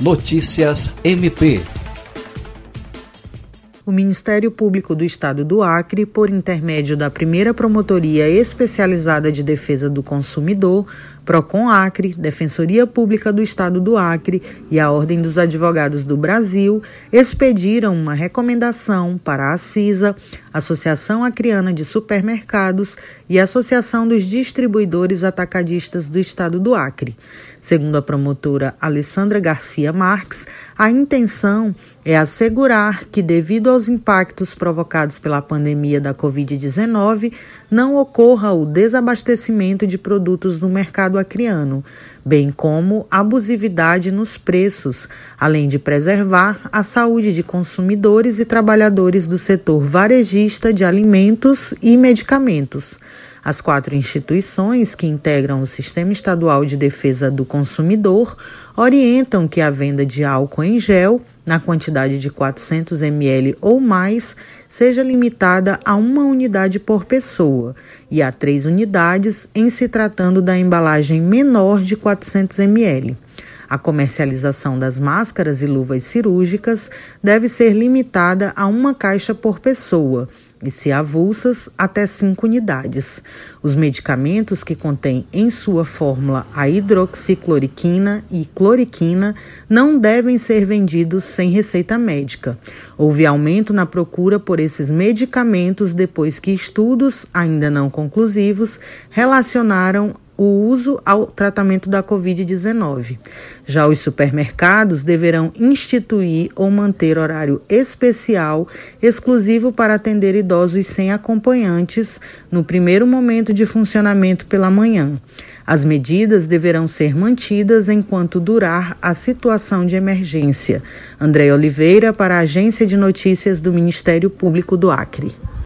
Notícias MP o Ministério Público do Estado do Acre, por intermédio da primeira Promotoria Especializada de Defesa do Consumidor, Procon Acre, Defensoria Pública do Estado do Acre e a Ordem dos Advogados do Brasil expediram uma recomendação para a CISA, Associação Acreana de Supermercados e Associação dos Distribuidores Atacadistas do Estado do Acre. Segundo a promotora Alessandra Garcia Marques, a intenção é assegurar que, devido aos impactos provocados pela pandemia da Covid-19, não ocorra o desabastecimento de produtos no mercado mercado acriano, bem como abusividade nos preços, além de preservar a saúde de consumidores e trabalhadores do setor varejista de alimentos e medicamentos. As quatro instituições que integram o Sistema Estadual de Defesa do Consumidor orientam que a venda de álcool em gel, na quantidade de 400 ml ou mais, seja limitada a uma unidade por pessoa e a três unidades em se tratando da embalagem menor de 400 ml. A comercialização das máscaras e luvas cirúrgicas deve ser limitada a uma caixa por pessoa e, se avulsas, até 5 unidades. Os medicamentos que contêm em sua fórmula a hidroxicloroquina e cloriquina não devem ser vendidos sem receita médica. Houve aumento na procura por esses medicamentos depois que estudos, ainda não conclusivos, relacionaram o uso ao tratamento da Covid-19. Já os supermercados deverão instituir ou manter horário especial exclusivo para atender idosos sem acompanhantes no primeiro momento de funcionamento pela manhã. As medidas deverão ser mantidas enquanto durar a situação de emergência. André Oliveira, para a Agência de Notícias do Ministério Público do Acre.